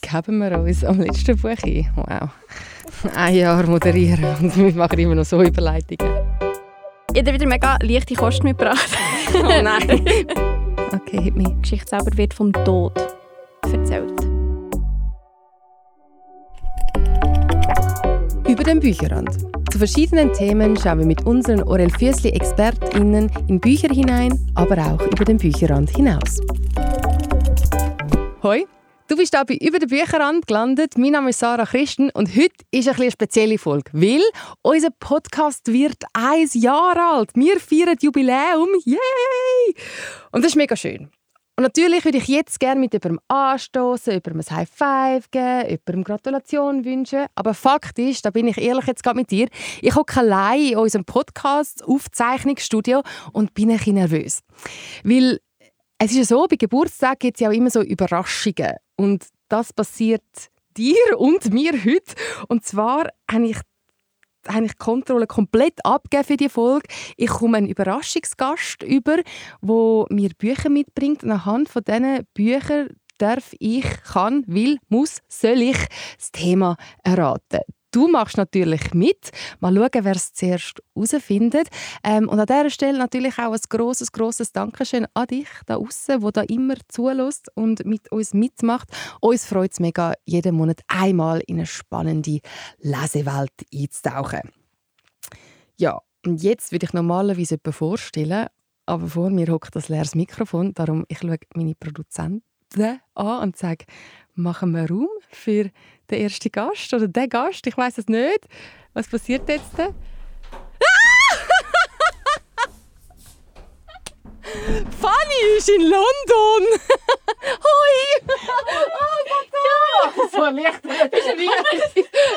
geben wir uns am letzten Buch ein. Wow. Ein Jahr moderieren und wir machen immer noch so Überleitungen. Ich habe wieder mega leichte Kost mitgebracht. Oh nein. Okay, hit me. Die Geschichte selber wird vom Tod erzählt. Über den Bücherrand. Zu verschiedenen Themen schauen wir mit unseren Orel Füssli ExpertInnen in Bücher hinein, aber auch über den Bücherrand hinaus. Hoi, du bist da bei «Über den Bücherrand» gelandet. Mein Name ist Sarah Christen und heute ist ein eine spezielle Folge, weil unser Podcast wird ein Jahr alt. Wir feiern Jubiläum. Yay! Und das ist mega schön. Und natürlich würde ich jetzt gerne mit jemandem anstoßen, jemandem ein High Five geben, jemandem Gratulation wünschen. Aber Fakt ist, da bin ich ehrlich jetzt gerade mit dir, ich hocke allein in unserem Podcast-Aufzeichnungsstudio und bin ein bisschen nervös. Weil es ist ja so, bei Geburtstag gibt es ja auch immer so Überraschungen. Und das passiert dir und mir heute. Und zwar habe ich habe ich die Kontrolle komplett abgegeben für die Folge. Ich komme einen Überraschungsgast über, wo mir Bücher mitbringt. Und anhand von diesen Büchern darf ich, kann, will, muss, soll ich das Thema erraten. Du machst natürlich mit. Mal schauen, wer es zuerst herausfindet. Ähm, und an dieser Stelle natürlich auch ein grosses, grosses Dankeschön an dich da außen, wo da immer zulässt und mit uns mitmacht. Uns freut es mega, jeden Monat einmal in eine spannende Lesewelt einzutauchen. Ja, und jetzt würde ich normalerweise jemanden vorstellen, aber vor mir hockt das leeres Mikrofon. Darum ich schaue meine Produzenten an und sage, machen wir Raum für den ersten Gast oder den Gast. Ich weiß es nicht. Was passiert jetzt? Ah! Fanny ist in London. Hoi. Oh Gott. So erleichtert.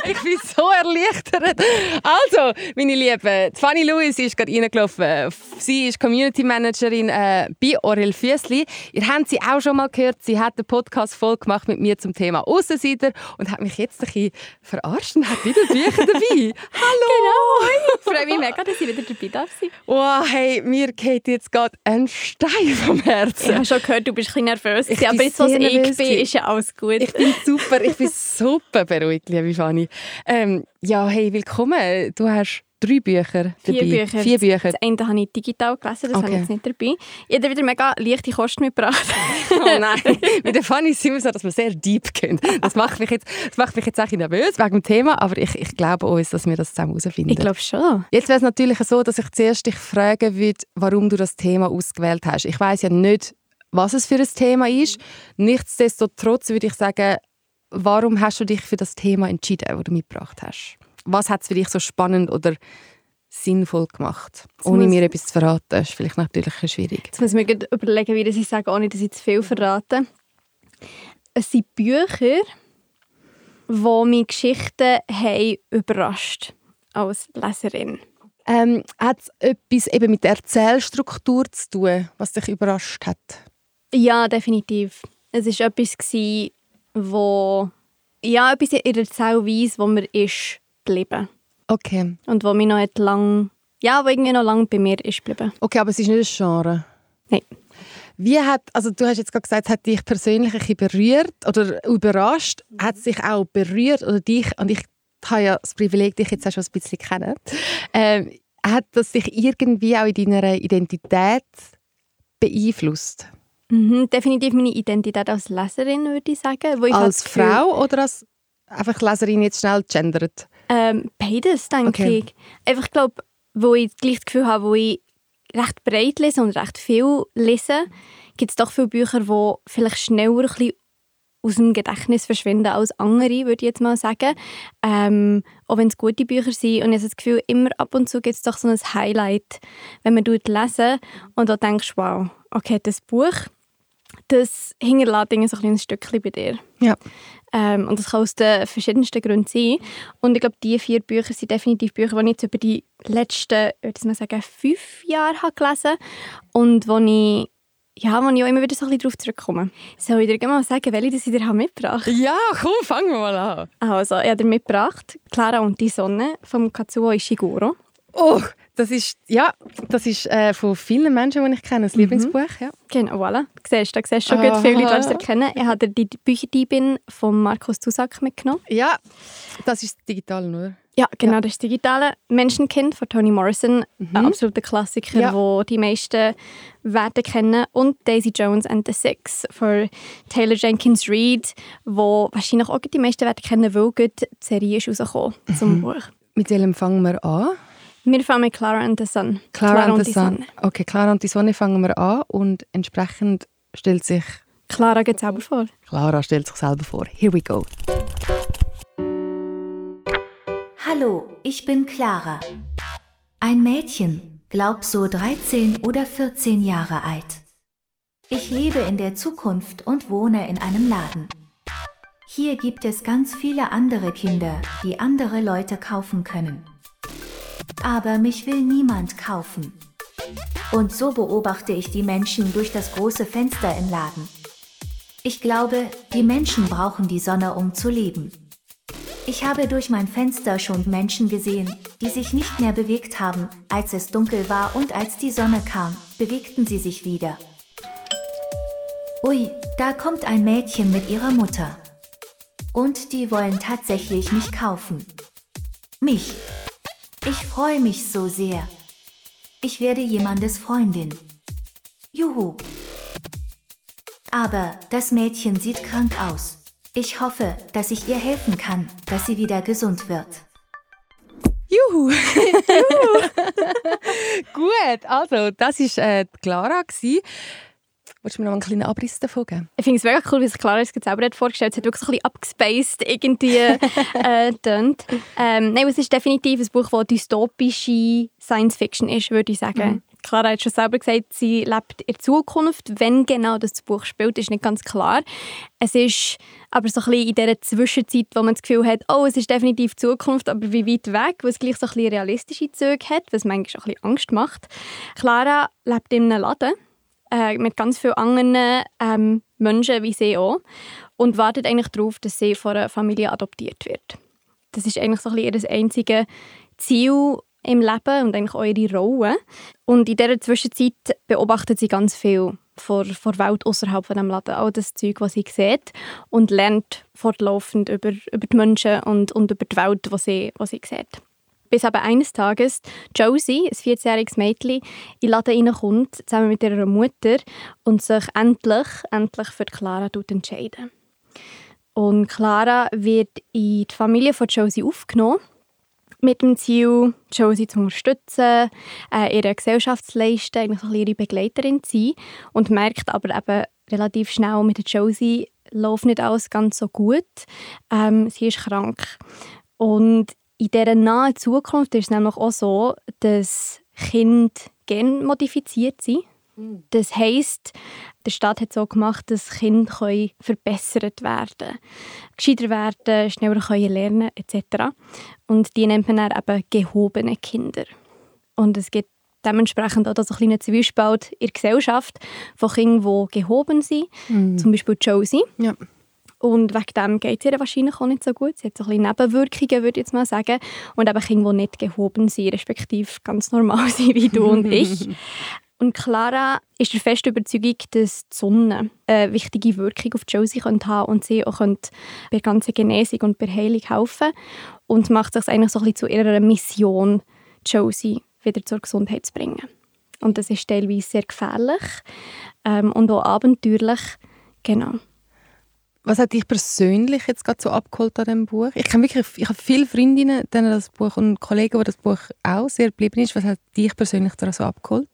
Ich bin so erleichtert. Also, meine Lieben, Fanny Lewis ist gerade reingelaufen. Sie ist Community Managerin äh, bei Orel Füssli. Ihr habt sie auch schon mal gehört. Sie hat eine Podcast-Folge gemacht mit mir zum Thema Aussensieder und hat mich jetzt ein bisschen verarscht und hat wieder Bücher dabei. Hallo! Genau. Ich freue mich mega, dass ich wieder dabei darf sein. Wow, hey, mir geht jetzt gerade ein Stein vom Herzen. Ich habe schon gehört, du bist ein bisschen nervös. Ich aber bin jetzt, was ich nervös bin, ist ja alles gut. Ich bin super, ich bin super beruhigt, liebe Fanny. Ähm, ja, hey, willkommen. Du hast drei Bücher Vier dabei. Bücher. Vier Bücher. Das eine habe ich digital gelesen, das habe Okay. ich jetzt nicht dabei. Ich habe wieder mega leichte Kost mitgebracht. Oh nein, mit der Fanny sind wir so, dass wir sehr deep gehen. Das macht mich jetzt, das macht mich jetzt auch nervös wegen dem Thema, aber ich, ich glaube uns, dass wir das zusammen herausfinden. ich glaube schon. Jetzt wäre es natürlich so, dass ich zuerst dich fragen würde, warum du das Thema ausgewählt hast. Ich weiß ja nicht, was es für ein Thema ist. Nichtsdestotrotz würde ich sagen, warum hast du dich für das Thema entschieden, das du mitgebracht hast? Was hat es für dich so spannend oder sinnvoll gemacht? Ohne muss- mir etwas zu verraten, Das ist vielleicht natürlich schwierig. Jetzt muss ich mir überlegen, wie das ich sage, ohne dass ich zu viel verrate. Es sind Bücher, die mich Geschichten haben überrascht als Leserin. Ähm, hat es etwas eben mit der Erzählstruktur zu tun, was dich überrascht hat? Ja, definitiv. Es war etwas, gewesen, wo ja, etwas in der Erzählweise, wo mir ist geblieben. Okay. Und wo mich noch lang, ja, wo irgendwie noch lange bei mir ist geblieben. Okay, aber es ist nicht ein Genre. Nein. Wie hat, also du hast jetzt gerade gesagt, es hat dich persönlich ein bisschen berührt oder überrascht. Hat es dich auch berührt oder dich, und ich habe ja das Privileg, dich jetzt auch schon ein bisschen kennen, ähm, hat das dich irgendwie auch in deiner Identität beeinflusst? Mhm, definitiv meine Identität als Leserin, würde ich sagen. Ich halt Als Gefühl- Frau oder als einfach Leserin jetzt schnell gendert? Ähm, beides, denke Okay. ich. Einfach, glaube wo ich gleich das Gefühl habe, wo ich recht breit lese und recht viel lese, gibt es doch viele Bücher, die vielleicht schneller ein bisschen aus dem Gedächtnis verschwinden als andere, würde ich jetzt mal sagen. Ähm, auch wenn es gute Bücher sind. Und ich habe das Gefühl, immer ab und zu gibt es doch so ein Highlight, wenn man lesen und da denkst, wow, okay, das Buch, das hinterlässt so ein kleines Stückchen bei dir. Ja. Ähm, und das kann aus den verschiedensten Gründen sein. Und ich glaube, diese vier Bücher sind definitiv Bücher, die ich jetzt über die letzten, ich würde mal sagen, fünf Jahre habe gelesen und wo ich, ja, wo ich auch immer wieder so ein bisschen darauf zurückkomme. Soll ich dir gerne mal sagen, welche das ich dir habe mitgebracht Ja, komm, fangen wir mal an. habe? Also, ich habe dir mitgebracht «Clara und die Sonne» von Katsuo Ishiguro. Oh, das ist, ja, das ist äh, von vielen Menschen, die ich kenne, das Lieblingsbuch. Ja. Genau, voilà. Du siehst, da siehst schon gut viele Leute, die es erkennen. Ich habe die Bücherdiebin von Markus Zusack mitgenommen. Ja, das ist digital, oder? Ja, genau, ja. das ist digitale Menschenkind von Toni Morrison, mhm. ein absoluter Klassiker, ja. wo die meisten werden kennen und Daisy Jones and the Six von Taylor Jenkins Reid, wo wahrscheinlich auch die meisten werden kennen, weil die Serie ist rausgekommen mhm. zum Buch. Mit welchem fangen wir an? Wir fangen mit Clara and the Sun. Clara, Clara and the Sun. Sonne. Okay, Clara und die Sonne fangen wir an und entsprechend stellt sich Clara geht selber vor. Clara stellt sich selber vor. Here we go. Hallo, ich bin Clara. Ein Mädchen, glaub so 13 oder 14 Jahre alt. Ich lebe in der Zukunft und wohne in einem Laden. Hier gibt es ganz viele andere Kinder, die andere Leute kaufen können. Aber mich will niemand kaufen. Und so beobachte ich die Menschen durch das große Fenster im Laden. Ich glaube, die Menschen brauchen die Sonne, um zu leben. Ich habe durch mein Fenster schon Menschen gesehen, die sich nicht mehr bewegt haben, als es dunkel war und als die Sonne kam, bewegten sie sich wieder. Ui, da kommt ein Mädchen mit ihrer Mutter. Und die wollen tatsächlich mich kaufen. Mich. Ich freue mich so sehr. Ich werde jemandes Freundin. Juhu. Aber das Mädchen sieht krank aus. Ich hoffe, dass ich ihr helfen kann, dass sie wieder gesund wird. Juhu! Gut, also das war äh, Clara. Gewesen. Wolltest du mir noch einen kleinen Abriss davon geben? Ich finde es mega cool, wie sich Clara es selber hat vorgestellt hat. Es hat wirklich so ein bisschen abgespaced irgendwie äh, ähm, Nein, es ist definitiv ein Buch, das dystopische Science-Fiction ist, würde ich sagen. Mhm. Clara hat schon selber gesagt, sie lebt in Zukunft. Wenn genau das Buch spielt, ist nicht ganz klar. Es ist aber so ein bisschen in dieser Zwischenzeit, wo man das Gefühl hat, oh, es ist definitiv Zukunft, aber wie weit weg, was gleich so ein bisschen realistische Züge hat, was manchmal auch ein bisschen Angst macht. Clara lebt in einem Laden äh, mit ganz vielen anderen ähm, Menschen wie sie auch und wartet eigentlich darauf, dass sie von einer Familie adoptiert wird. Das ist eigentlich so ein bisschen ihr einziges Ziel im Leben und eigentlich auch ihre Rolle. Und in dieser Zwischenzeit beobachtet sie ganz viel vor, vor Welt außerhalb von dem Laden, all das Zeug, was sie sieht und lernt fortlaufend über, über die Menschen und, und über die Welt, was sie, sie sieht. Bis aber eines Tages Josie, ein 14-jähriges Mädchen, in den Laden reinkommt, zusammen mit ihrer Mutter und sich endlich, endlich für Clara entscheiden. Und Clara wird in die Familie von Josie aufgenommen mit dem Ziel, Josie zu unterstützen, äh, ihre Gesellschaft zu leisten, eigentlich ihre Begleiterin zu sein und merkt aber eben relativ schnell mit Josie läuft nicht alles ganz so gut. Ähm, sie ist krank. Und in dieser nahen Zukunft ist es nämlich auch so, dass Kinder genmodifiziert sind. Mhm. Das heisst, der Staat hat so gemacht, dass Kinder können verbessert werden können, gescheiter werden, schneller können lernen etc. Und die nennt man dann eben gehobene Kinder. Und es gibt dementsprechend auch so ein kleiner Zwiespalt in der Gesellschaft von Kindern, die gehoben sind, mhm. zum Beispiel Josie. Ja. Und wegen dem geht es ihr wahrscheinlich auch nicht so gut. Sie hat so ein bisschen Nebenwirkungen, würde ich jetzt mal sagen. Und eben Kinder, die nicht gehoben sind, respektive ganz normal sind wie du und ich. Und Clara ist der festen Überzeugung, dass die Sonne eine wichtige Wirkung auf Josie haben könnte und sie auch bei der ganzen Genesung und bei der Heilung helfen und macht sich eigentlich so ein bisschen zu ihrer Mission, Josie wieder zur Gesundheit zu bringen. Und das ist teilweise sehr gefährlich ähm, und auch abenteuerlich. Genau. Was hat dich persönlich jetzt gerade so abgeholt an diesem Buch? Ich kenne wirklich, ich habe viele Freundinnen, denen das Buch und Kollegen, wo das Buch auch sehr geblieben ist. Was hat dich persönlich daran so abgeholt?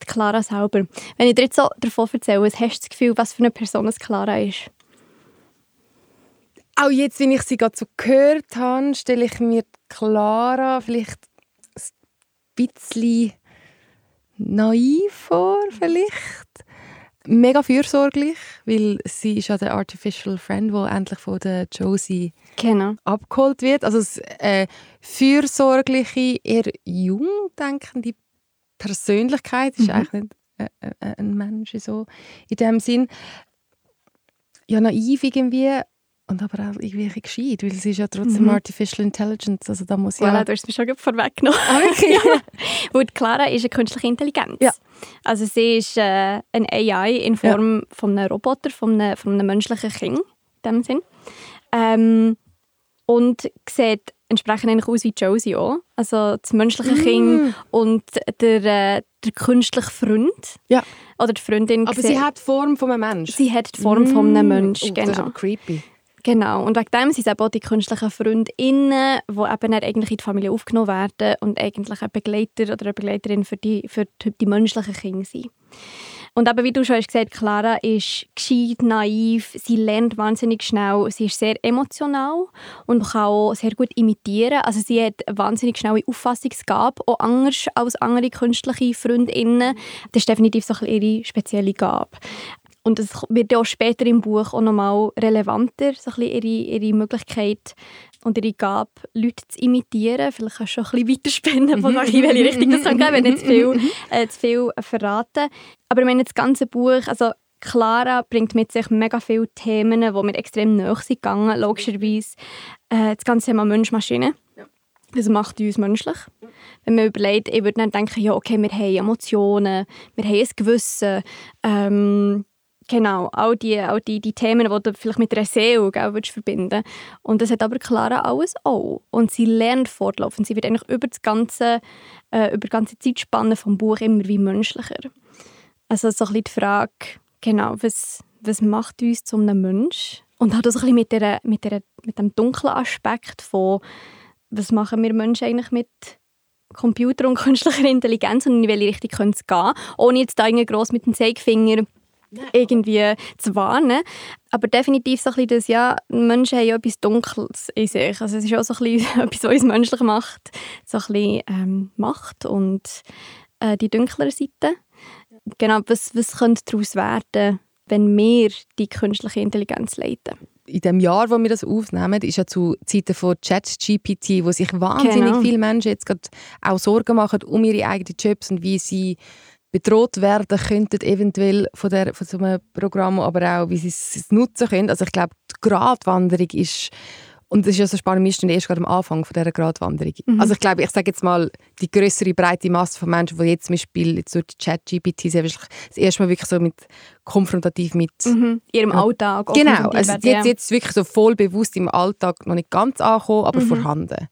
Clara selber. Wenn ich dir jetzt so davon erzähle, hast du das Gefühl, was für eine Person es Clara ist? Auch jetzt, wenn ich sie gerade so gehört habe, stelle ich mir Clara vielleicht ein bisschen naiv vor, vielleicht. Mega fürsorglich, weil sie ist ja der Artificial Friend, der endlich von der Josie genau. abgeholt wird. Also das, äh, fürsorgliche, eher jung denkende Persönlichkeit, ist mhm. eigentlich nicht äh, äh, ein Mensch so in dem Sinn. Ja, naiv irgendwie und aber auch irgendwie ein gescheit, weil sie ist ja trotzdem Mhm. Artificial Intelligence, also da muss Ja, ja... du hast es mir schon vorweggenommen. Ah, wirklich? Weil die Clara ist eine künstliche Intelligenz. Ja. Also sie ist äh, eine AI in Form von einem Roboter, von einem, von einem menschlichen Kind, in dem Sinn. Ähm, und sieht entsprechend eigentlich aus wie Josie auch. Also das menschliche Mm. Kind und der, äh, der künstliche Freund. Ja. Oder die Freundin. aber sie hat die Form von einem Menschen. sie hat die Form von einem Menschen. Oh, Das ist genau. aber creepy. Genau, und wegen dem sind es eben auch die künstlichen Freundinnen, die eben eigentlich in die Familie aufgenommen werden und eigentlich ein Begleiter oder eine Begleiterin für die, für die, die menschlichen Kinder sind. Und eben, wie du schon hast gesagt, Clara ist gescheit, naiv, sie lernt wahnsinnig schnell, sie ist sehr emotional und kann auch sehr gut imitieren. Also sie hat wahnsinnig schnelle Auffassungsgabe, auch anders als andere künstliche Freundinnen. Das ist definitiv so ihre spezielle Gabe. Und es wird ja auch später im Buch auch nochmal relevanter, so ein bisschen ihre, ihre Möglichkeit und ihre Gabe, Leute zu imitieren. Vielleicht kannst du schon ein bisschen weiterspinnen, wo in welche Richtung das kann gehen, wenn nicht zu viel, äh, zu viel verraten. Aber ich meine, das ganze Buch, also Clara bringt mit sich mega viele Themen, die mir extrem nahe sind gegangen, logischerweise. Äh, das ganze Thema Mensch-Maschine. Das macht uns menschlich. Wenn man überlegt, ich würde dann denken, ja, okay, wir haben Emotionen, wir haben ein Gewissen, ähm, Genau, all die, all die, die Themen, die du vielleicht mit einer Seele gell, würdest verbinden Und das hat aber Clara alles auch. Und sie lernt fortlaufend. Sie wird eigentlich über, das ganze, äh, über die ganze Zeitspanne vom Buch immer wie menschlicher. Also so ein bisschen die Frage, genau, was, was macht uns zu einem Mensch? Und halt auch so ein bisschen mit, der, mit, der, mit dem dunklen Aspekt von, was machen wir Menschen eigentlich mit Computer und künstlicher Intelligenz und in welche Richtung könnte es gehen, ohne jetzt da irgendwie gross mit dem Zeigefinger irgendwie zu warnen. Aber definitiv so ein bisschen das, ja, Menschen haben ja etwas Dunkles in sich. Also es ist auch so ein bisschen etwas, was uns menschlich macht. So ein bisschen ähm, Macht und äh, die dunklere Seite. Genau, was, was könnte daraus werden, wenn wir die künstliche Intelligenz leiten? in dem Jahr, wo wir das aufnehmen, ist ja zu Zeiten von ChatGPT, wo sich wahnsinnig Genau. viele Menschen jetzt gerade auch Sorgen machen um ihre eigenen Jobs und wie sie bedroht werden könnten eventuell von, der, von so einem Programm, aber auch wie sie es nutzen können. Also ich glaube, die Gratwanderung ist und das ist ja so spannend, wir stehen erst gerade am Anfang von dieser Gratwanderung. Mhm. Also ich glaube, ich sage jetzt mal, die größere breite Masse von Menschen, die jetzt zum Beispiel jetzt durch die ChatGPT das erste Mal wirklich so mit konfrontativ mit Mhm. Ihrem Alltag. auch Genau, also jetzt, ja. jetzt wirklich so voll bewusst im Alltag noch nicht ganz angekommen, aber Mhm. vorhanden.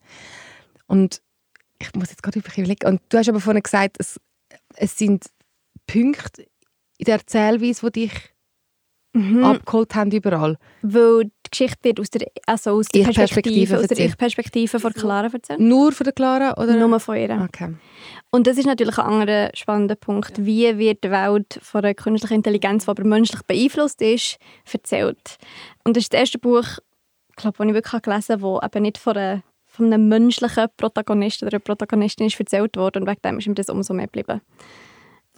Und ich muss jetzt gerade überlegen, und du hast aber vorhin gesagt, es, es sind Punkte in der Erzählweise, die dich Mhm. abgeholt haben überall. Weil die Geschichte wird aus der, also aus der Ich-Perspektive Perspektive, aus der erzählt. Ich-Perspektive von Clara erzählt. Nur von der Clara? Oder? Nur von ihr. Okay. Und das ist natürlich ein anderer spannender Punkt. Wie wird die Welt von einer künstlichen Intelligenz, die aber menschlich beeinflusst ist, erzählt? Und das ist das erste Buch, ich glaube, das ich wirklich gelesen habe, das eben nicht von, einer, von einem menschlichen Protagonist oder Protagonistin ist erzählt worden. Und wegen dem ist mir das umso mehr geblieben.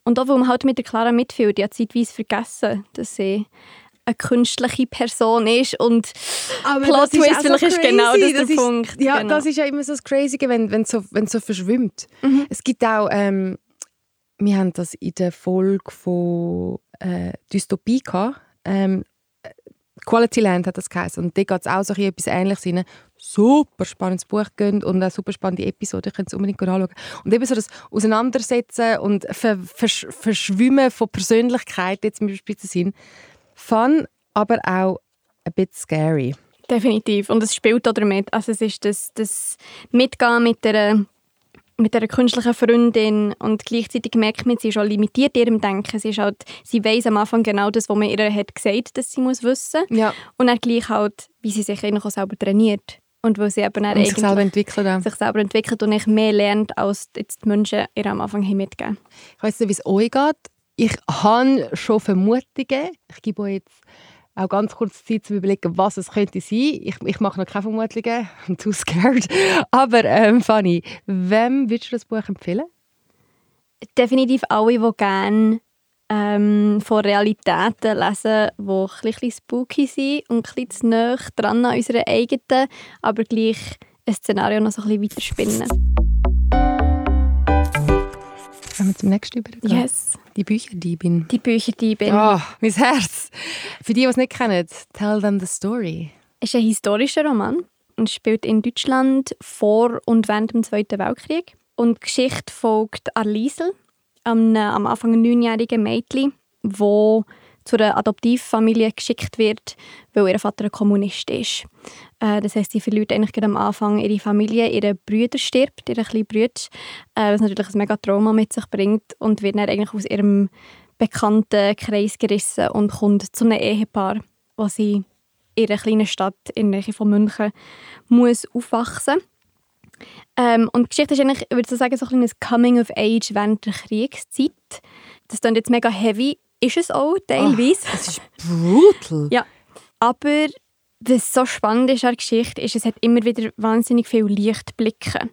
Und auch, weil man halt mit der Clara mitfühlt, die hat zeitweise vergessen, dass sie eine künstliche Person ist und Aber Plot das ist Twist, auch vielleicht ist genau das der ist, Punkt. Ja, Genau. das ist ja immer so das Crazy, wenn wenn es so, so verschwimmt. Mhm. Es gibt auch, ähm, wir haben das in der Folge von äh, Dystopie gehabt. Ähm, Quality Land hat das geheißen. Und da geht es auch so etwas Ähnliches rein. Super spannendes Buch gehen und eine super spannende Episode. Ihr könnt es unbedingt anschauen. Und eben so das Auseinandersetzen und Ver Versch Verschwimmen von Persönlichkeit, jetzt im bestimmten Sinn. Fun, aber auch ein bisschen scary. Definitiv. Und es spielt auch damit. Also es ist das, das Mitgehen mit der, mit der künstlichen Freundin und gleichzeitig merkt man, sie ist auch limitiert in ihrem Denken. Sie, ist halt, sie weiss am Anfang genau das, was man ihr hat gesagt dass sie muss wissen Ja. Und dann gleich halt, wie sie sich eigentlich auch selber trainiert. Und weil sie eben Und sich selber entwickeln. auch. sich selber entwickelt und nicht mehr lernt, als jetzt die Menschen ihr am Anfang haben mitgeben. Ich weiß nicht, wie es euch geht. Ich habe schon Vermutungen. Ich gebe euch jetzt auch ganz kurz Zeit zu überlegen, was es könnte sein. Ich, ich mache noch keine Vermutungen. I'm too scared. Aber ähm, Fanny, wem würdest du das Buch empfehlen? definitiv alle, die gerne ähm, von Realitäten lesen, die ein bisschen spooky sind und ein bisschen zu dran an unserer eigenen, aber gleich ein Szenario noch so ein bisschen weiterspinnen. Wenn wir zum nächsten übergehen. Yes. Die Bücherdiebin. Die Bücher, die ich bin. Ah, mein Herz. Für die, die es nicht kennen, tell them the story. ist ein historischer Roman und spielt in Deutschland vor und während dem Zweiten Weltkrieg. Und die Geschichte folgt Arliesel, einem am Anfang neunjährigen Mädchen, wo zu einer Adoptivfamilie geschickt wird, weil ihr Vater ein Kommunist ist. Äh, das heißt, sie verliert eigentlich am Anfang ihre Familie, ihre Brüder stirbt, ihre kleine Brüder, äh, was natürlich ein mega Trauma mit sich bringt und wird dann eigentlich aus ihrem bekannten Kreis gerissen und kommt zu einem Ehepaar, wo sie in einer kleinen Stadt in der Nähe von München muss aufwachsen ähm, und die Geschichte ist eigentlich, ich würde sagen, so ein Coming of Age während der Kriegszeit. Das klingt jetzt mega heavy, ist es auch teilweise. Ach, das ist brutal. ja, aber was so spannend ist an der Geschichte, ist, es hat immer wieder wahnsinnig viele Lichtblicke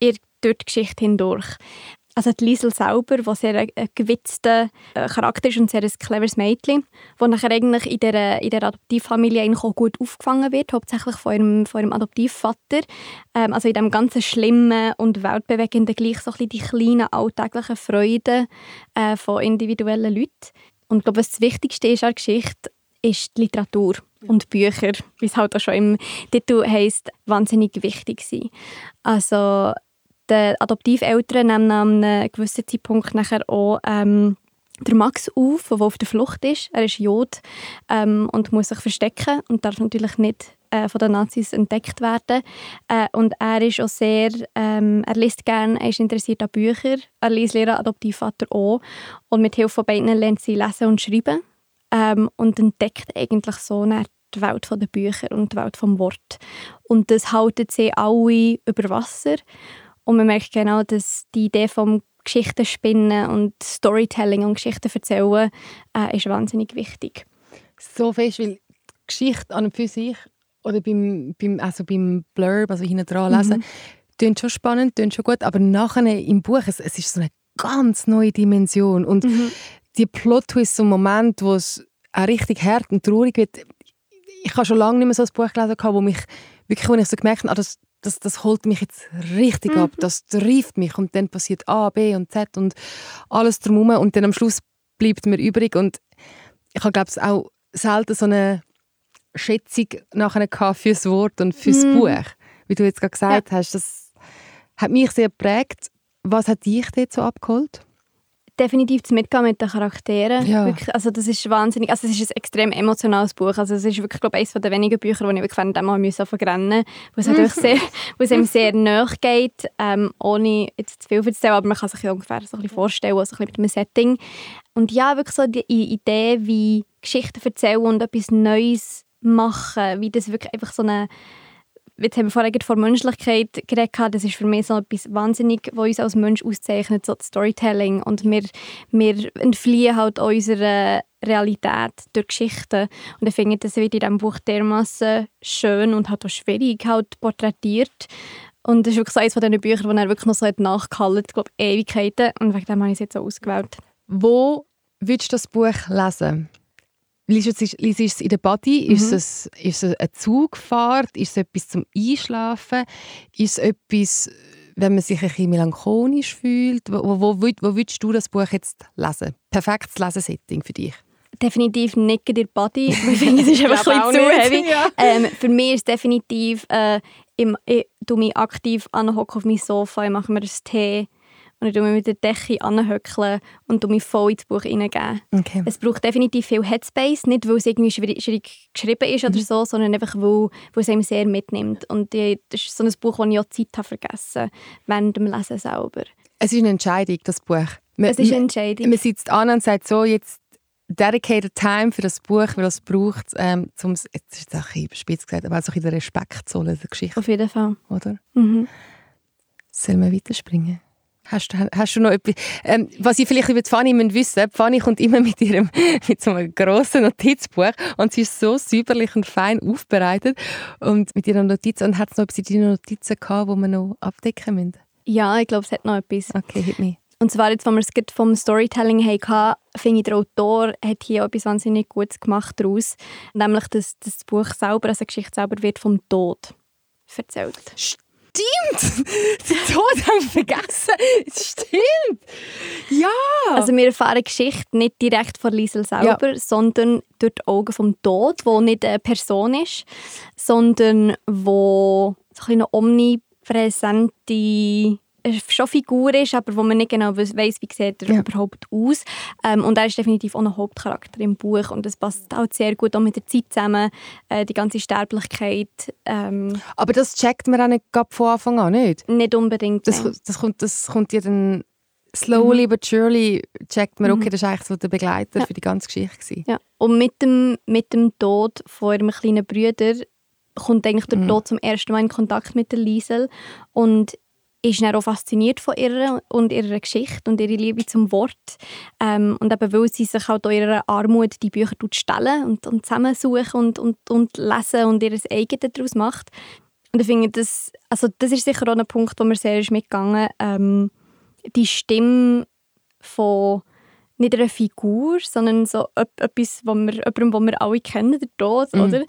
durch die Geschichte hindurch. Also die Liesel selber, die sehr ein, gewitzter äh, Charakter ist und sehr ein cleveres Mädchen, das nachher eigentlich in der, in der Adoptivfamilie eigentlich auch gut aufgefangen wird, hauptsächlich von ihrem, von ihrem Adoptivvater. Ähm, also in dem ganzen schlimmen und weltbewegenden gleich so ein bisschen die kleinen alltäglichen Freuden äh, von individuellen Leuten. Und ich glaube, was das Wichtigste ist an der Geschichte, ist die Literatur und Bücher, wie es halt auch schon im Titel heisst, wahnsinnig wichtig sind. Also die Adoptiveltern nehmen an einem gewissen Zeitpunkt nachher auch ähm, der Max auf, der auf der Flucht ist. Er ist Jod ähm, und muss sich verstecken und darf natürlich nicht äh, von den Nazis entdeckt werden. Äh, und er ist auch sehr, ähm, er liest gerne, er ist interessiert an Büchern. Er liest ihren Adoptivvater auch. Und mit Hilfe von beiden lernt sie lesen und schreiben ähm, und entdeckt eigentlich so die Welt der Bücher und die Welt des Wort. Und das halten sie alle über Wasser. Und man merkt genau, dass die Idee vom Geschichten spinnen und Storytelling und Geschichten erzählen äh, ist wahnsinnig wichtig. So fest, weil Geschichte an und für sich oder beim, beim, also beim Blurb, also hinten dran lesen, mhm. klingt schon spannend, klingt schon gut, aber nachher im Buch, es, es ist so eine ganz neue Dimension und mhm. die Plot-Twists und Moment, wo es auch richtig hart und traurig wird, ich habe schon lange nicht mehr so ein Buch gelesen, wo mich wirklich, wo ich so gemerkt habe, ah, das, das, das holt mich jetzt richtig mhm. ab, das trifft mich und dann passiert A, B und Z und alles drumherum und dann am Schluss bleibt mir übrig und ich habe glaube ich auch selten so eine Schätzung nachher fürs Wort und fürs mhm. Buch, wie du jetzt gerade gesagt ja. hast, das hat mich sehr geprägt. Was hat dich dort so abgeholt? Definitiv zu mitgehen mit den Charakteren. Ja. Wirklich, also das ist wahnsinnig. Also es ist ein extrem emotionales Buch. Also es ist wirklich, glaube ich, eines der wenigen Bücher, die ich wirklich während einmal müssen vergrennen wo es halt sehr, wo es einem sehr nahe geht, ähm, ohne jetzt zu viel zu erzählen, aber man kann sich ungefähr so ein bisschen vorstellen, so ein bisschen mit dem Setting. Und ja, wirklich so die Idee, wie Geschichten erzählen und etwas Neues machen, wie das wirklich einfach so eine jetzt haben wir vorhin von Menschlichkeit geredet, das ist für mich so etwas wahnsinnig, was uns als Mensch auszeichnet, so das Storytelling. Und wir, wir entfliehen halt unserer Realität durch Geschichten. Und ich finde, das wird in diesem Buch dermaßen schön und halt auch schwierig halt porträtiert. Und das ist wirklich so eines von diesen Büchern, wo er wirklich noch so nachgehalten ich glaube Ewigkeiten. Und wegen dem habe ich es jetzt so ausgewählt. Wo willst du das Buch lesen? Liest du es in der Body? Mhm. Ist, es, ist es eine Zugfahrt? Ist es etwas zum Einschlafen? Ist es etwas, wenn man sich ein bisschen melancholisch fühlt? Wo, wo, wo, würdest du das Buch jetzt lesen? Perfektes Lesesetting für dich? Definitiv nicht in der Body. Ich finde, es ist einfach ein bisschen zu heavy. Ja. Ähm, für mich ist es definitiv, äh, ich, ich, ich mich aktiv anhocken auf meinem Sofa, ich mache mir einen Tee und ich mich mit der Decke anhöckeln und mich voll ins Buch hineingeben. Okay. Es braucht definitiv viel Headspace, nicht weil es irgendwie schwierig, geschrieben ist oder mhm. so, sondern einfach, weil, weil es einem sehr mitnimmt. Und das ist so ein Buch, das ich auch Zeit habe vergessen während dem Lesen selber. Es ist eine Entscheidung, das Buch. Man, es ist eine Entscheidung. Man sitzt an und sagt so, jetzt dedicated time für das Buch, weil es braucht, ähm, zum, jetzt ist es ein bisschen überspitzt gesagt, aber auch so den Respekt zu der Geschichte. Auf jeden Fall. Oder? Mhm. Sollen wir weiterspringen? Hast, hast du noch etwas? Ähm, was ich vielleicht über die Fanny wissen Fanny kommt immer mit ihrem mit so einem grossen Notizbuch und sie ist so säuberlich und fein aufbereitet und mit ihren Notizen. Und hat es noch etwas in deinen Notizen gehabt, die wir noch abdecken müssen? Ja, ich glaube, es hat noch etwas. Okay, hit me. Und zwar jetzt, wenn wir es vom Storytelling hatten, finde ich, der Autor hat hier etwas wahnsinnig Gutes gemacht daraus. Nämlich, dass das Buch selber, also die Geschichte selber, wird vom Tod erzählt. stimmt! Den Tod haben wir vergessen. Stimmt! Ja! Also wir erfahren die Geschichte nicht direkt von Liesel selber, sondern durch die Augen vom Tod, wo nicht eine Person ist, sondern wo so eine omnipräsente schon Figur ist, aber wo man nicht genau weiß, wie sieht er ja. überhaupt aus. Ähm, und er ist definitiv auch ein Hauptcharakter im Buch und das passt auch sehr gut auch mit der Zeit zusammen, äh, die ganze Sterblichkeit. Ähm, aber das checkt man auch nicht von Anfang an, nicht? Nicht unbedingt. Das, das, kommt, das kommt ja dann slowly mhm. but surely checkt man, okay, mhm. das ist eigentlich so der Begleiter ja. für die ganze Geschichte. Gewesen. Ja. Und mit dem, mit dem Tod von ihrem kleinen Bruder kommt eigentlich der mhm. Tod zum ersten Mal in Kontakt mit der Liesel und ist dann auch fasziniert von ihr und ihrer Geschichte und ihrer Liebe zum Wort. Ähm, und eben weil sie sich halt auch ihrer Armut die Bücher stellen und, und zusammensuchen und, und, und lesen und ihr eigenes daraus macht. Und ich finde, das, also das ist sicher auch ein Punkt, wo mir sehr ist mitgegangen ähm, Die Stimme von nicht einer Figur, sondern so etwas, wo wir, jemandem, den wir alle kennen, der Tod, mhm. oder?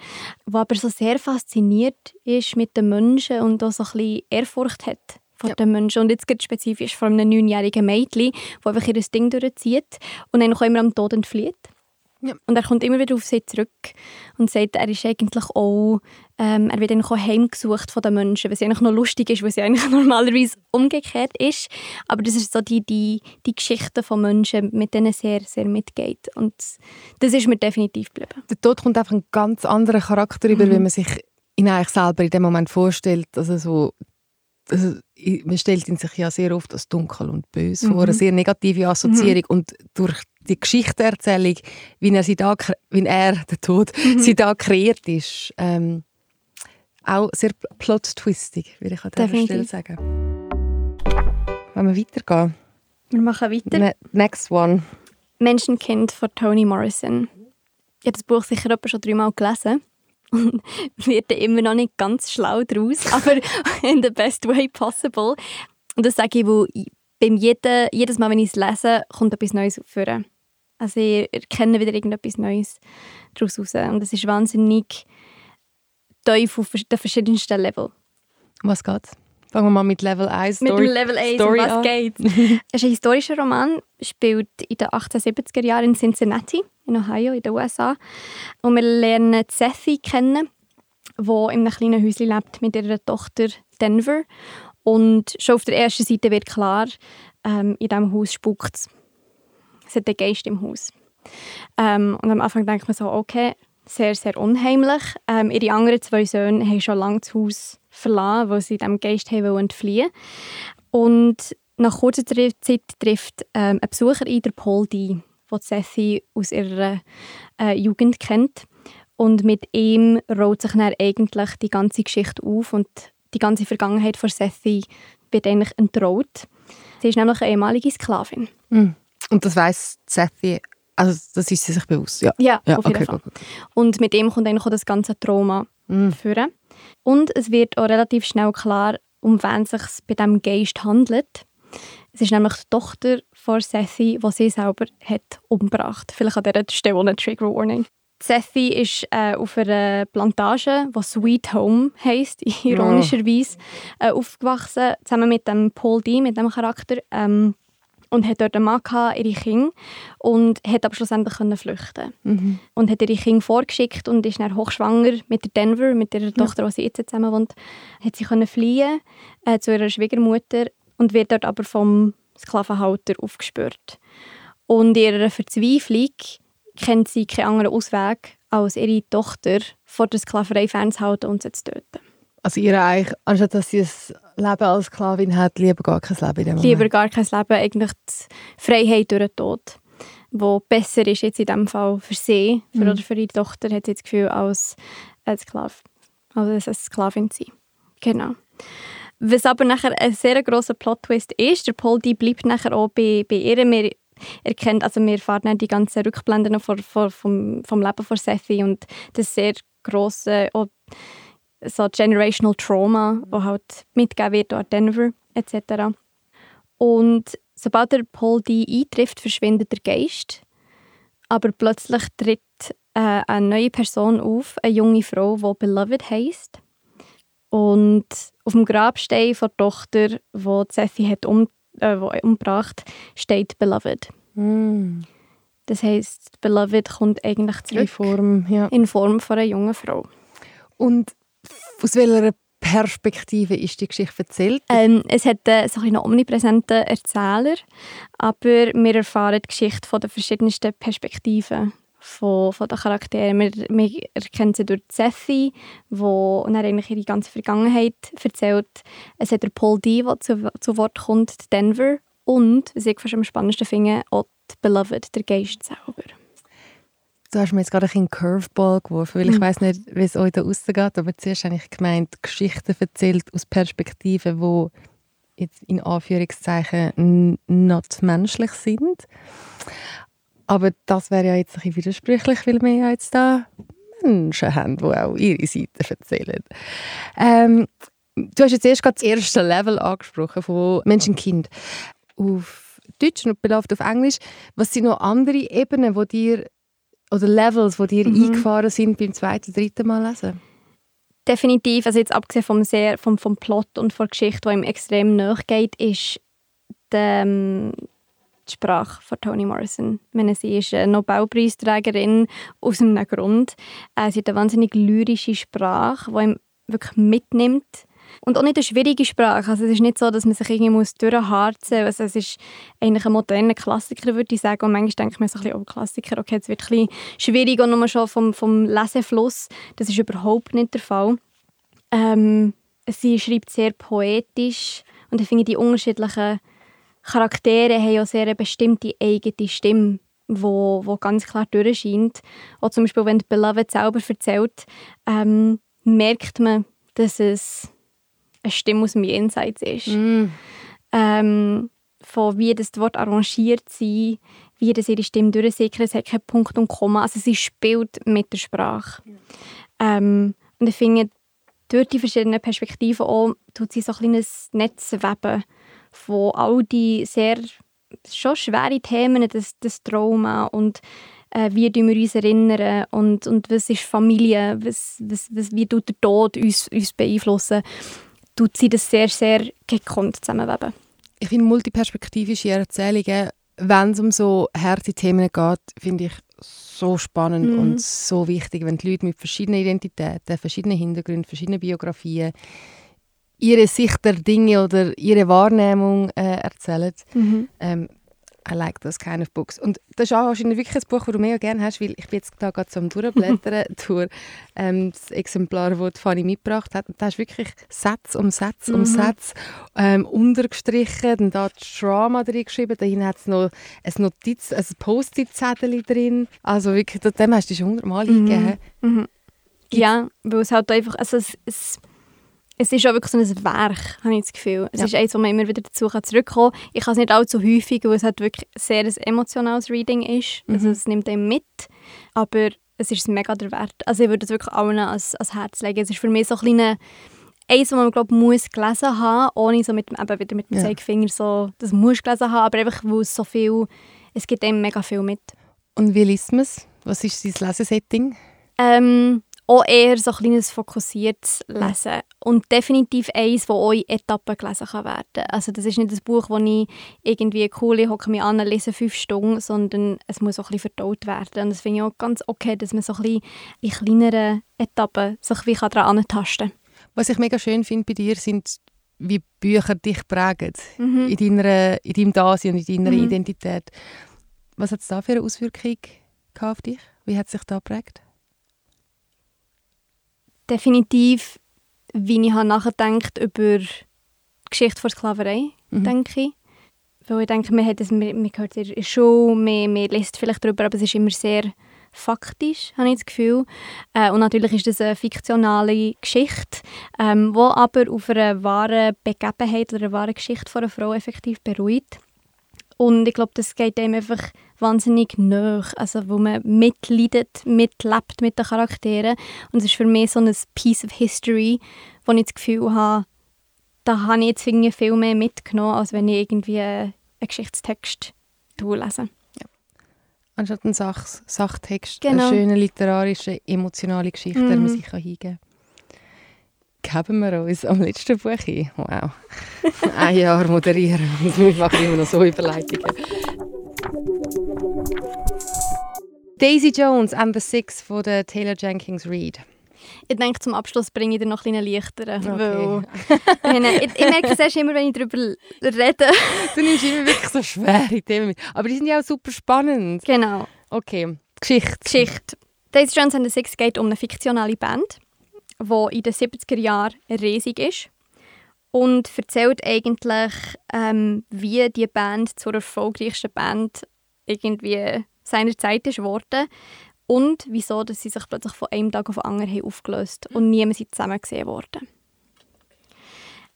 Wo aber so sehr fasziniert ist mit den Menschen und auch so ein bisschen Ehrfurcht hat von ja. den Menschen. Und jetzt geht spezifisch von einem neunjährigen Mädchen, das einfach ihr Ding durchzieht und dann auch immer am Tod entflieht. Ja. Und er kommt immer wieder auf sie zurück und sagt, er ist eigentlich auch, ähm, er wird eigentlich auch heimgesucht von den Menschen, was eigentlich noch lustig ist, was ja eigentlich normalerweise umgekehrt ist. Aber das ist so die, die, die Geschichte von Menschen, mit denen sehr, sehr mitgeht. Und das ist mir definitiv geblieben. Der Tod kommt einfach einen ganz anderen Charakter über, mhm. wie man sich ihn eigentlich selber in dem Moment vorstellt. Also so also, man stellt ihn sich ja sehr oft als dunkel und böse mhm. vor, eine sehr negative Assoziierung mhm. und durch die Geschichtenerzählung, wie er, sie da, wie er der Tod, mhm. sie da kreiert ist, ähm, auch sehr plot-twistig, würde ich an dieser Definitiv. Stelle sagen. Wenn wir weitergehen. Wir machen weiter. Ne next one. Menschenkind von Toni Morrison. Ich habe das Buch sicher schon dreimal gelesen und wird immer noch nicht ganz schlau daraus, aber in the best way possible. Und das sage ich, weil beim jeden, jedes Mal, wenn ich es lese, kommt etwas Neues vor. Also ich erkenne wieder irgendetwas Neues daraus raus. Und es ist wahnsinnig tief auf den verschiedensten Level. Was geht's? Fangen wir mal mit Level 1 Story, Mit Level 1, Story um was an. geht. es ist ein historischer Roman, spielt in den 1870er Jahren in Cincinnati in Ohio, in den USA. Und wir lernen Sethy kennen, die in einem kleinen Häuschen lebt mit ihrer Tochter Denver. Und schon auf der ersten Seite wird klar, ähm, in diesem Haus spukt es. Es hat einen Geist im Haus. Ähm, und am Anfang denkt man so, okay, sehr, sehr unheimlich. Ähm, ihre anderen zwei Söhne haben schon lange das Haus verlassen, weil sie diesem Geist haben entfliehen Und nach kurzer Zeit trifft ähm, ein Besucher ein, der Paul Dee den Ceci aus ihrer äh, Jugend kennt. Und mit ihm rollt sich dann eigentlich die ganze Geschichte auf und die ganze Vergangenheit von Sethi wird eigentlich entraut. Sie ist nämlich eine ehemalige Sklavin. Mm. Und das weiß Sethi, also das ist sie sich bewusst? Ja, ja, ja auf jeden okay, Fall. Gut, gut. Und mit ihm kommt eigentlich auch das ganze Trauma mm. führen. Und es wird auch relativ schnell klar, um wen es sich bei diesem Geist handelt. Es ist nämlich die Tochter von Sethi, die sie selber hat umgebracht Vielleicht an dieser Stelle eine Trigger Warning. Sethi ist äh, auf einer Plantage, die Sweet Home heisst, ironischerweise, äh, aufgewachsen, zusammen mit dem Paul D., mit dem Charakter. Ähm, und hat dort einen Mann gehabt, ihre Kinder und hat aber schlussendlich können flüchten mhm. und hat ihre Kinder vorgeschickt und ist dann hochschwanger mit der Denver, mit ihrer Tochter, ja. die sie jetzt zusammen wohnt, hat sie können fliehen äh, zu ihrer Schwiegermutter und wird dort aber vom Sklavenhalter aufgespürt. Und in ihrer Verzweiflung kennt sie keinen anderen Ausweg, als ihre Tochter vor der Sklaverei fernzuhalten und sie zu töten. Also ihr eigentlich, anstatt dass sie ein Leben als Sklavin hat, lieber gar kein Leben in dem Moment. Lieber gar kein Leben, eigentlich die Freiheit durch den Tod. Wo besser ist jetzt in diesem Fall für sie für, mhm. oder für ihre Tochter, hat sie das Gefühl, als ein Sklav, also als eine Sklavin zu sein. Genau. Was aber nachher ein sehr grosser Plot-Twist ist, der Paul die bleibt nachher auch bei, bei ihr. Wir erkennt, also wir fahren die ganzen Rückblenden vor, vor, vom, vom Leben von Sethi und das sehr grosse so generational Trauma, das halt mitgegeben wird an Denver etc. Und sobald der Paul die eintrifft, verschwindet der Geist. Aber plötzlich tritt äh, eine neue Person auf, eine junge Frau, die Beloved heisst. Und auf dem Grabstein von der Tochter, wo Seffi hat um, äh, umgebracht, steht Beloved. Mm. Das heisst, Beloved kommt eigentlich zurück In Form, ja. in Form von einer jungen Frau. Und aus welcher Perspektive ist die Geschichte erzählt? Ähm, es hat äh, so ein einen omnipräsenten Erzähler, aber wir erfahren die Geschichte von den verschiedensten Perspektiven von, von den Charakteren. Wir, wir erkennen sie durch wo und dann eigentlich ihre ganze Vergangenheit erzählt. Es hat der Paul D., der zu, zu Wort kommt, Denver und, was ich fast am spannendsten finde, auch die Beloved, der Geist selber. Du hast mir jetzt gerade ein Curveball geworfen, weil ich Mhm. weiß nicht, wie es euch da rausgeht, aber zuerst habe ich gemeint, Geschichten erzählt aus Perspektiven, wo jetzt in Anführungszeichen nicht menschlich sind. Aber das wäre ja jetzt ein bisschen widersprüchlich, weil wir ja jetzt da Menschen haben, die auch ihre Seite erzählen. Ähm, du hast jetzt erst gerade das erste Level angesprochen von Menschenkind auf Deutsch und beläuft auf Englisch. Was sind noch andere Ebenen, wo dir oder Levels, die dir Mhm. eingefahren sind beim zweiten, dritten Mal lesen? Definitiv, also jetzt abgesehen vom, sehr, vom, vom Plot und von der Geschichte, die ihm extrem nachgeht, ist die, ähm, die Sprache von Toni Morrison. Meine, sie ist eine Nobelpreisträgerin aus einem Grund. Äh, sie hat eine wahnsinnig lyrische Sprache, die ihm wirklich mitnimmt. Und auch nicht eine schwierige Sprache. Also es ist nicht so, dass man sich irgendwie muss durchharzen muss. Also es ist eigentlich ein moderner Klassiker, würde ich sagen. Und manchmal ich mir so ein bisschen, oh Klassiker, okay, jetzt wird es ein bisschen schwierig und nur schon vom, vom Lesefluss. Das ist überhaupt nicht der Fall. Ähm, sie schreibt sehr poetisch und ich finde, die unterschiedlichen Charaktere haben auch sehr eine bestimmte eigene Stimme, wo, wo ganz klar durchscheint. Auch zum Beispiel, wenn die Beloved selber erzählt, ähm, merkt man, dass es eine Stimme aus dem Jenseits ist. Ähm, von wie das Wort arrangiert sie, wie das ihre Stimme durchsickert, es hat keinen Punkt und Komma. Also sie spielt mit der Sprache. Ähm, und ich finde, durch die verschiedenen Perspektiven auch, tut sie so ein kleines Netz weben von all die sehr schon schwere Themen, das, das Trauma und äh, wie wir uns erinnern und, und was ist Familie, was, was, was, wie tut der Tod uns, uns beeinflussen, tut sie das sehr, sehr gekonnt zusammenweben. Ich finde multiperspektivische Erzählungen, wenn es um so harte Themen geht, finde ich so spannend Mhm. und so wichtig, wenn die Leute mit verschiedenen Identitäten, verschiedenen Hintergründen, verschiedenen Biografien ihre Sicht der Dinge oder ihre Wahrnehmung äh, erzählen. Ähm, I like those kind of books. Und das ist auch wahrscheinlich wirklich ein Buch, das du mega gerne hast, weil ich bin jetzt da gerade so am Durchblättern durch ähm, das Exemplar, das die Fanny mitgebracht hat. Und da ist wirklich Satz um Satz um Mhm. Satz ähm, untergestrichen, dann da Drama drin geschrieben, dahin hat es noch ein Notiz, ein Post-it-Zettel drin. Also wirklich, dem hast du schon hundertmal Mhm. eingegeben. Mhm. Ja, weil es halt einfach, also es, es, es ist auch wirklich so ein Werk, habe ich das Gefühl. Es Ja. ist eins, wo man immer wieder dazu kann zurückkommen kann. Ich kann es nicht allzu häufig, weil es halt wirklich sehr ein emotionales Reading ist. Also Mhm. es nimmt einen mit, aber es ist mega der Wert. Also ich würde es wirklich allen ans, ans Herz legen. Es ist für mich so ein kleiner eins, was man glaub, muss gelesen haben, ohne so mit, dem- eben wieder mit dem Ja. Zeigefinger so, das musst du gelesen haben, aber einfach, weil es so viel, es gibt einem mega viel mit. Und wie liest man es? Was ist dein Lesesetting? Ähm, auch eher so ein kleines fokussiertes Lesen. Und definitiv eins, das auch in Etappen gelesen kann werden Also das ist nicht ein Buch, das ich irgendwie cool ich hocke mich an, lese fünf Stunden, sondern es muss auch ein bisschen verdaut werden. Und das finde ich auch ganz okay, dass man so ein bisschen in kleineren Etappen sich wie daran antasten kann. Was ich mega schön finde bei dir, sind, wie Bücher dich prägen. Mhm. in, deiner, in deinem Dasein und in deiner Mhm. Identität. Was hat es da für eine Auswirkung auf dich? Wie hat es sich da geprägt? Definitiv, wie ich habe nachgedacht über die Geschichte der Sklaverei, Mhm. denke ich. Weil ich denke, man, hat es, man, man hört es in der Schule, man, man liest vielleicht darüber, aber es ist immer sehr faktisch, habe ich das Gefühl. Äh, und natürlich ist das eine fiktionale Geschichte, ähm, wo aber auf einer wahren Begebenheit oder einer wahren Geschichte von einer Frau effektiv beruht. Und ich glaube, das geht einem einfach wahnsinnig nach, also wo man mitleidet, mitlebt mit den Charakteren. Und es ist für mich so ein Piece of History, wo ich das Gefühl habe, da habe ich jetzt irgendwie viel mehr mitgenommen, als wenn ich irgendwie einen Geschichtstext lese. Anstatt einen Sach Sachtext, Genau. eine schöne literarische, emotionale Geschichte, der man Mhm. sich hingeben kann. geben wir uns am letzten Buch ein. Wow. Ein Jahr moderieren und wir machen immer noch so Überleitungen. Daisy Jones and the Six von der Taylor Jenkins Reid. Ich denke, zum Abschluss bringe ich dir noch ein leichteren. Okay. Weil, ich, ich merke es erst immer, wenn ich darüber rede. Du nimmst immer wirklich so schwere Themen mit. Aber die sind ja auch super spannend. Genau. Okay, Geschichte. Geschichte. Daisy Jones and the Six geht um eine fiktionale Band, die in den 70er Jahren riesig ist und erzählt eigentlich, ähm, wie die Band zur erfolgreichsten Band irgendwie seiner Zeit ist geworden und wieso dass sie sich plötzlich von einem Tag auf den anderen haben aufgelöst und niemand sind zusammen gesehen worden.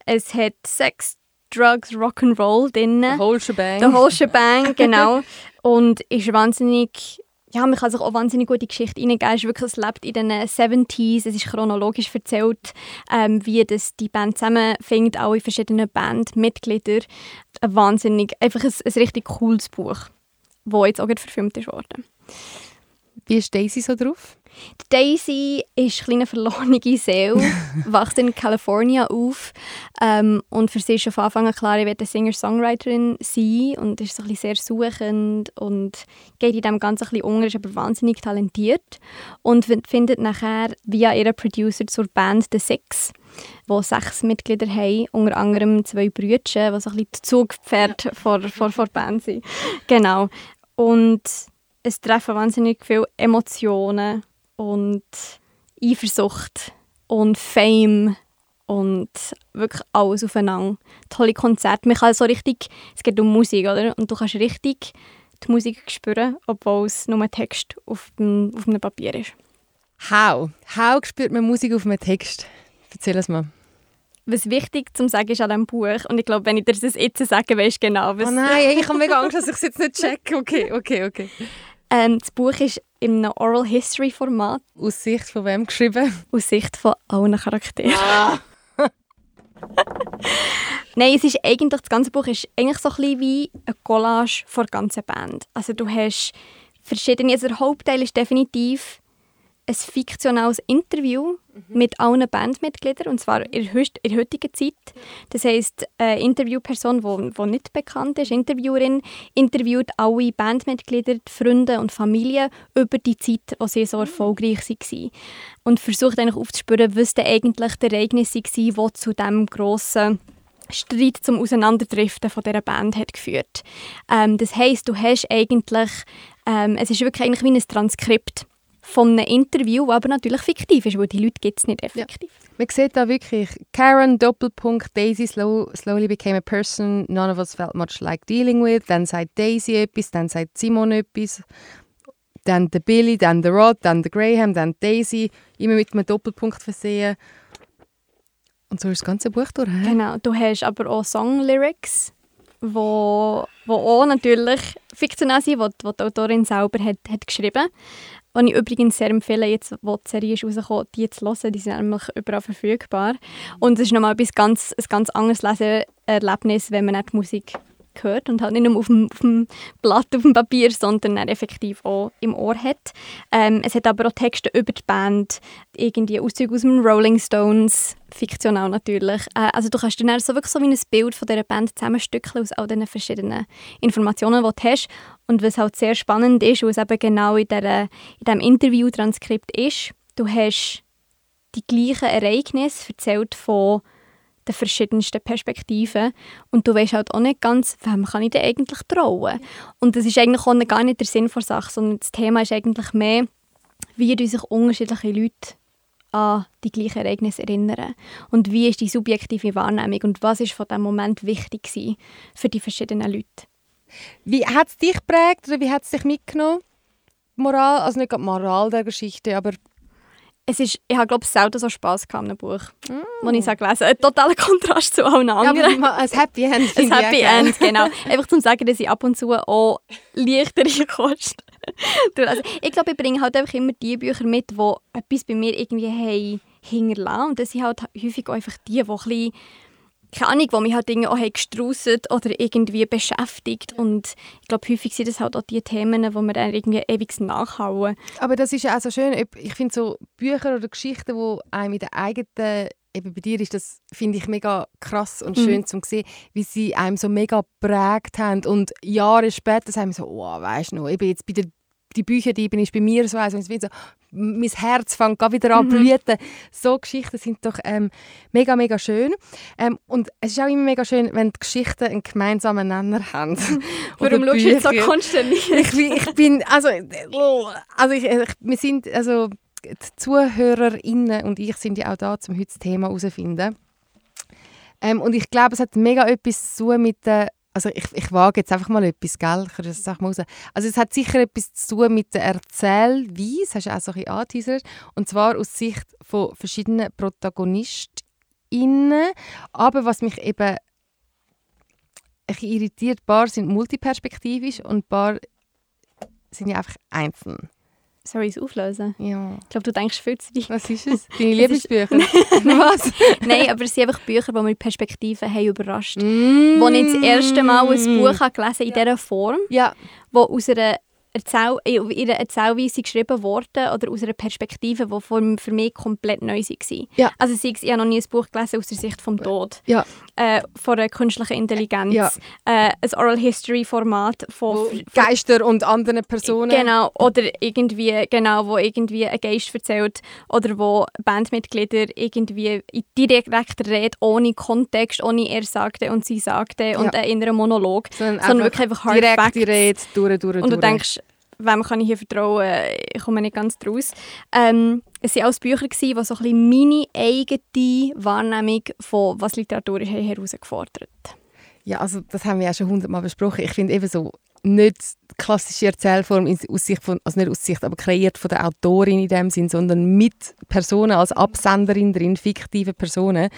Es hat Sex, Drugs, Rock'n'Roll drin. The whole shebang. The whole shebang, genau. und ist wahnsinnig ja, man kann sich auch wahnsinnig gut in die Geschichte hineingeben. Es, wirklich, es lebt in den 70s, es ist chronologisch erzählt, ähm, wie das die Band zusammenfängt, alle verschiedenen Bandmitglieder. Ein wahnsinnig, einfach ein, ein richtig cooles Buch, das jetzt auch verfilmt ist worden. Wie ist Daisy so drauf? Daisy ist eine kleine verlorene Seele, wächst in Kalifornien auf ähm, und für sie ist von Anfang an klar, ich werde Singer-Songwriterin sein und ist so ein sehr suchend und geht in dem Ganzen ein bisschen unter, ist aber wahnsinnig talentiert und findet nachher via ihren Producer zur Band The Six, wo sechs Mitglieder haben, unter anderem zwei Brüder, die so ein bisschen das Zugpferd vor, vor, vor der Band sind. Genau. Und es treffen wahnsinnig viele Emotionen und Eifersucht und Fame und wirklich alles aufeinander. Tolle Konzerte. Man kann so richtig, es geht um Musik, oder? Und du kannst richtig die Musik spüren, obwohl es nur ein Text auf dem, auf einem Papier ist. How? How spürt man Musik auf einem Text? Erzähl es mal. Was wichtig zu sagen ist an diesem Buch, und ich glaube, wenn ich dir das jetzt sage, weißt du genau, was... Oh nein, ich habe mega Angst, dass ich es jetzt nicht checke. Okay, okay, okay. Ähm, das Buch ist in einem Oral History Format. Aus Sicht von wem geschrieben? Aus Sicht von allen Charakteren. Ah. Nein, es ist eigentlich, das ganze Buch ist eigentlich so ein bisschen wie eine Collage der ganzen Band. Also du hast verschiedene, also der Hauptteil ist definitiv ein fiktionales Interview mit allen Bandmitgliedern, und zwar in der heutigen Zeit. Das heisst, eine Interviewperson, die nicht bekannt ist, Interviewerin, interviewt alle Bandmitglieder, die Freunde und Familie über die Zeit, wo sie so erfolgreich waren. Und versucht eigentlich aufzuspüren, was denn eigentlich die Ereignisse waren, die zu diesem grossen Streit zum Auseinanderdriften von dieser Band hat geführt. Ähm, das heisst, du hast eigentlich, ähm, es ist wirklich eigentlich wie ein Transkript von einem Interview, das aber natürlich fiktiv ist, weil die Leute gibt es nicht effektiv. Ja. Man sieht da wirklich, Karen, Doppelpunkt, Daisy slow, slowly became a person none of us felt much like dealing with. Dann sagt Daisy etwas, dann sagt Simon etwas. Dann der Billy, dann der Rod, dann der Graham, dann Daisy. Immer mit einem Doppelpunkt versehen. Und so ist das ganze Buch durch. He? Genau, du hast aber auch Song-Lyrics, wo, wo auch natürlich fiktional sind, die, die Autorin selber hat, hat geschrieben hat. Was ich übrigens sehr empfehle, jetzt, wo die Serie ist die zu hören. Die sind nämlich überall verfügbar. Und es ist nochmal ein ganz, ein ganz anderes Leseerlebnis, wenn man die Musik hört und halt nicht nur auf dem, auf dem Blatt, auf dem Papier, sondern dann effektiv auch im Ohr hat. Ähm, es hat aber auch Texte über die Band, irgendwie Auszüge aus dem Rolling Stones, fiktional natürlich. Äh, also du kannst dann so wirklich so wie ein Bild von dieser Band zusammenstückeln aus all diesen verschiedenen Informationen, die du hast. Und was halt sehr spannend ist, was eben genau in, dieser, in diesem Interview-Transkript ist, du hast die gleichen Ereignisse erzählt von den verschiedensten Perspektiven. Und du weißt halt auch nicht ganz, wem kann ich denn eigentlich trauen. Und das ist eigentlich auch gar nicht der Sinn der Sache, sondern das Thema ist eigentlich mehr, wie sich unterschiedliche Leute an die gleichen Ereignisse erinnern. Und wie ist die subjektive Wahrnehmung und was ist von diesem Moment wichtig für die verschiedenen Leute. Wie hat es dich geprägt oder wie hat es dich mitgenommen? Moral, also nicht die Moral der Geschichte, aber es ist, ich habe glaube ich selten so Spass gehabt in einem Buch, mm. das ich so gelesen Ein totaler Kontrast zu allen anderen. Ja, ein Happy End. Ein Happy End, genau. Einfach zum sagen, dass ich ab und zu auch leichtere Kost also, Ich glaube, ich bringe halt einfach immer die Bücher mit, die etwas bei mir irgendwie haben hinterlassen. Und das sind halt häufig einfach die, die ein bisschen keine Ahnung, die mich halt irgendwie auch gestrauset oder irgendwie beschäftigt. Und ich glaube, häufig sind das halt auch die Themen, die wir dann irgendwie ewig nachhauen. Aber das ist ja auch so schön. Ich finde so Bücher oder Geschichten, die einem in der eigenen eben bei dir ist das, finde ich, mega krass und schön mhm. zu sehen, wie sie einem so mega prägt haben und Jahre später sagen wir so, oh, weißt du noch, eben jetzt bei der die Bücher, die ist bei mir so, also so mein Herz fängt wieder an zu mhm. blüten. So Geschichten sind doch ähm, mega, mega schön. Ähm, und es ist auch immer mega schön, wenn die Geschichten einen gemeinsamen Nenner haben. Warum schaust du jetzt so konsterniert? ich, ich bin, also, also ich, ich, wir sind, also die ZuhörerInnen und ich sind ja auch da, um heute das Thema herauszufinden. Ähm, und ich glaube, es hat mega etwas zu tun mit der also ich, ich wage jetzt einfach mal etwas, gell? Ich das mal raus. Also es hat sicher etwas zu tun mit der Erzählweise, hast du auch so ein bisschen angeteasert, und zwar aus Sicht von verschiedenen ProtagonistInnen. Aber was mich eben ein irritiert, ein paar sind multiperspektivisch und ein paar sind ja einfach einzeln. Soll ich es auflösen? Ja. Ich glaube, du denkst viel zu dir. Was ist es? Deine Lieblingsbücher? Was? Nein, aber es sind einfach Bücher, die mich Perspektiven haben überrascht. Mm. Wo ich das erste Mal ein Buch habe gelesen in dieser Form, ja. wo aus einer Erzähl in ihrer Erzählweise geschrieben worden oder aus einer Perspektive, die für, mich komplett neu war. Ja. Also sei ich habe noch nie ein Buch gelesen aus der Sicht vom Tod, ja. äh, von einer künstlichen Intelligenz, ja. äh, ein Oral History Format von, von Geister und anderen Personen. Genau, oder irgendwie, genau, wo irgendwie ein Geist erzählt oder wo Bandmitglieder irgendwie direkt reden, ohne Kontext, ohne er sagte und sie sagte und ein innerer Monolog, sondern, sondern wirklich einfach hard direkt facts. Rede, durch, durch, und du denkst, wem kann ich hier vertrauen? Ich komme nicht ganz draus. Ähm, es waren auch Bücher, die so ein bisschen meine eigene Wahrnehmung von was Literatur ist, herausgefordert Ja, also das haben wir ja schon hundertmal besprochen. Ich finde eben so nicht die klassische Erzählform aus Sicht von, also nicht aus Sicht, aber kreiert von der Autorin in dem Sinn, sondern mit Personen als Absenderin drin, fiktive Personen.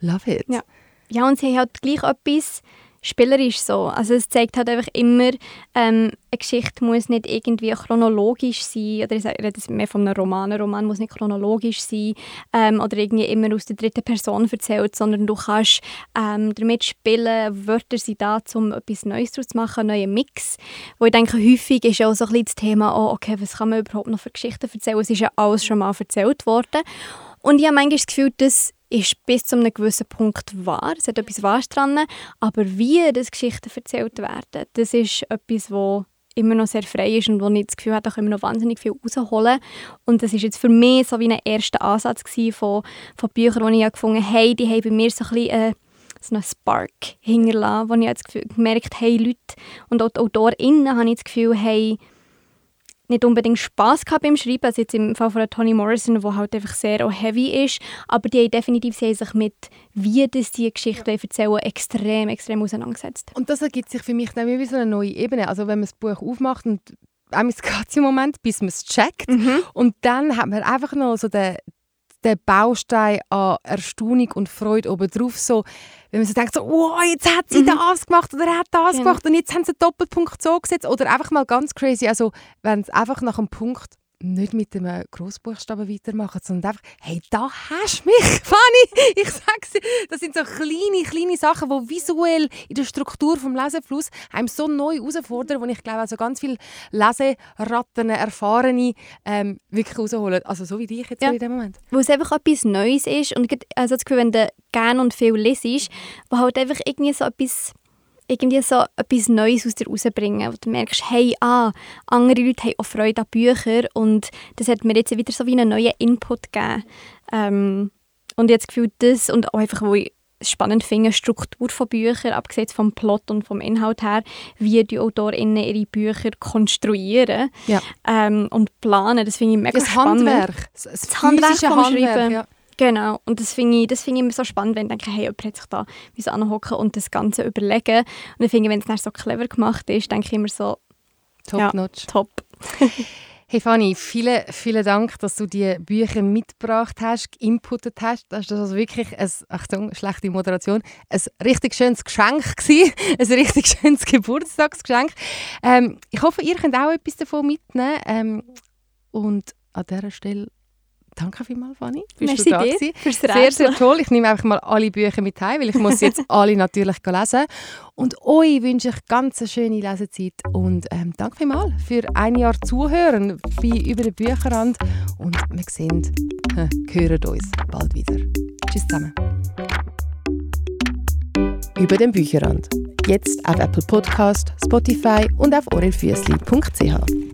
Love it. Ja, ja und sie haben halt gleich etwas spielerisch so. Also es zeigt halt einfach immer, ähm, eine Geschichte muss nicht irgendwie chronologisch sein, oder ich rede mehr von einem Roman, ein Roman muss nicht chronologisch sein ähm, oder irgendwie immer aus der dritten Person erzählt, sondern du kannst ähm, damit spielen, Wörter sind da, um etwas Neues zu machen, einen neuen Mix. Wo ich denke, häufig ist auch so ein das Thema, oh, okay, was kann man überhaupt noch für Geschichten erzählen? Es ist ja alles schon mal erzählt worden. Und ich habe manchmal das Gefühl, dass ist bis zu einem gewissen Punkt wahr. Es hat etwas Wahres dran. Aber wie das Geschichten erzählt werden, das ist etwas, wo immer noch sehr frei ist und wo ich das Gefühl habe, da können wir noch wahnsinnig viel rausholen. Und das ist jetzt für mich so wie ein erster Ansatz von, von Büchern, die ich gefunden habe, hey, die haben bei mir so ein bisschen äh, so einen Spark hinterlassen, wo ich Gefühl gemerkt habe, hey, Leute und auch die AutorInnen habe ich das Gefühl, hey, nicht unbedingt Spaß gehabt beim Schreiben, also jetzt im Fall von Toni Morrison, wo halt einfach sehr auch heavy ist, aber die haben definitiv sie haben sich mit, wie das die Geschichte ja. erzählen, extrem, extrem auseinandergesetzt. Und das ergibt sich für mich dann wie so eine neue Ebene, also wenn man das Buch aufmacht und es geht im Moment, bis man es checkt mhm. und dann hat man einfach noch so den, den Baustein an Erstaunung und Freude obendrauf. So, wenn man so denkt, so, oh, jetzt hat sie mhm. das gemacht oder er hat das genau. gemacht und jetzt haben sie einen Doppelpunkt so gesetzt. Oder einfach mal ganz crazy, also wenn es einfach nach einem Punkt nicht mit dem Großbuchstaben weitermachen, sondern einfach, hey, da hast du mich, Fanny. Ich sag's dir, das sind so kleine, kleine Sachen, die visuell in der Struktur vom Lesefluss einem so neu herausfordern, wo ich glaube, also ganz viele Leseratten, Erfahrene ähm, wirklich rausholen. Also so wie dich jetzt ja. in dem Moment. Wo es einfach etwas Neues ist und also das Gefühl, wenn du gerne und viel lesest, wo halt einfach irgendwie so etwas irgendwie so etwas Neues aus dir rausbringen. Wo du merkst, hey, ah, andere Leute haben auch Freude an Büchern und das hat mir jetzt wieder so wie einen neuen Input gegeben. Ähm, und jetzt gefühlt das und auch einfach, wo ich spannend finde, Struktur von Büchern, abgesehen vom Plot und vom Inhalt her, wie die AutorInnen ihre Bücher konstruieren ja. ähm, und planen. Das finde ich mega das spannend. Handwerk. Das, das Handwerk vom Handwerk, Schreiben. Ja. Genau, und das finde ich, das find ich immer so spannend, wenn ich denke, hey, jemand hat sich da anhocken und das Ganze überlegen. Und ich finde, wenn es dann so clever gemacht ist, denke ich immer so, top ja, notch. Top. Hey Fanny, vielen, vielen Dank, dass du die Bücher mitgebracht hast, geinputet hast. Das ist also wirklich, ein, Achtung, schlechte Moderation, ein richtig schönes Geschenk gewesen. ein richtig schönes Geburtstagsgeschenk. Ähm, ich hoffe, ihr könnt auch etwas davon mitnehmen. Ähm, und an dieser Stelle Danke vielmals, Fanny. Bist Merci du da dir fürs Sehr, sehr toll. Ich nehme einfach mal alle Bücher mit heim, weil ich muss jetzt alle natürlich lesen. Und euch wünsche ich ganz eine schöne Lesezeit und ähm, danke vielmals für ein Jahr Zuhören bei «Über den Bücherrand» und wir sehen, äh, hören uns bald wieder. Tschüss zusammen. Über den Bücherrand. Jetzt auf Apple Podcast, Spotify und auf orelfüssli.ch.